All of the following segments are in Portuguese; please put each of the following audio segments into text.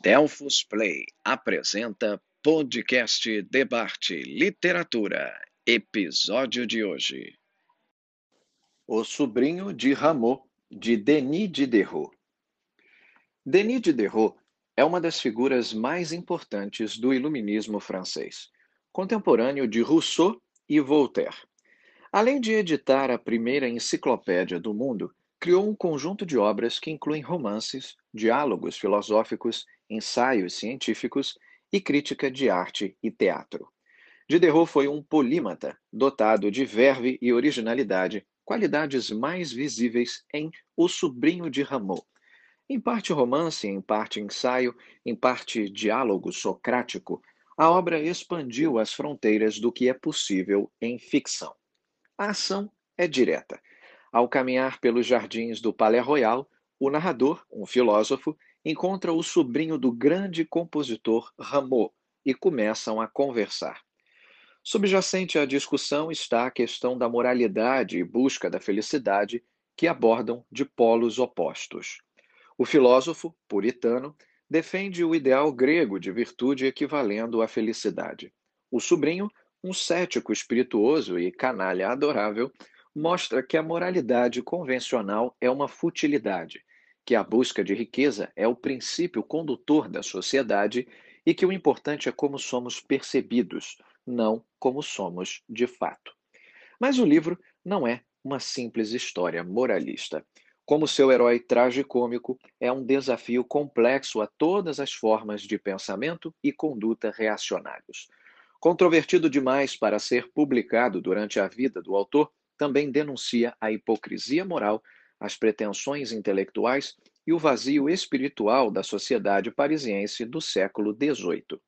Delfos Play apresenta podcast Debate Literatura, episódio de hoje. O Sobrinho de Rameau, de Denis Diderot. Denis Diderot é uma das figuras mais importantes do iluminismo francês, contemporâneo de Rousseau e Voltaire. Além de editar a primeira enciclopédia do mundo, criou um conjunto de obras que incluem romances, diálogos filosóficos, ensaios científicos e crítica de arte e teatro. Diderot foi um polímata, dotado de verve e originalidade, qualidades mais visíveis em O Sobrinho de Rameau. Em parte romance, em parte ensaio, em parte diálogo socrático, a obra expandiu as fronteiras do que é possível em ficção. A ação é direta ao caminhar pelos jardins do Palais Royal, o narrador, um filósofo, encontra o sobrinho do grande compositor Rameau e começam a conversar. Subjacente à discussão está a questão da moralidade e busca da felicidade, que abordam de polos opostos. O filósofo, puritano, defende o ideal grego de virtude equivalendo à felicidade. O sobrinho, um cético espirituoso e canalha adorável, mostra que a moralidade convencional é uma futilidade, que a busca de riqueza é o princípio condutor da sociedade e que o importante é como somos percebidos, não como somos de fato. Mas o livro não é uma simples história moralista. Como seu herói tragicômico, é um desafio complexo a todas as formas de pensamento e conduta reacionários. Controvertido demais para ser publicado durante a vida do autor, também denuncia a hipocrisia moral, as pretensões intelectuais e o vazio espiritual da sociedade parisiense do século XVIII.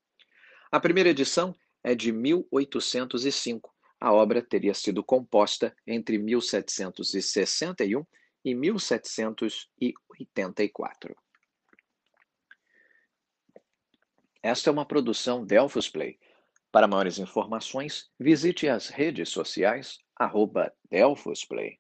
A primeira edição é de 1805. A obra teria sido composta entre 1761 e 1784. Esta é uma produção Delphos Play. Para maiores informações, visite as redes sociais arroba Delphos Play.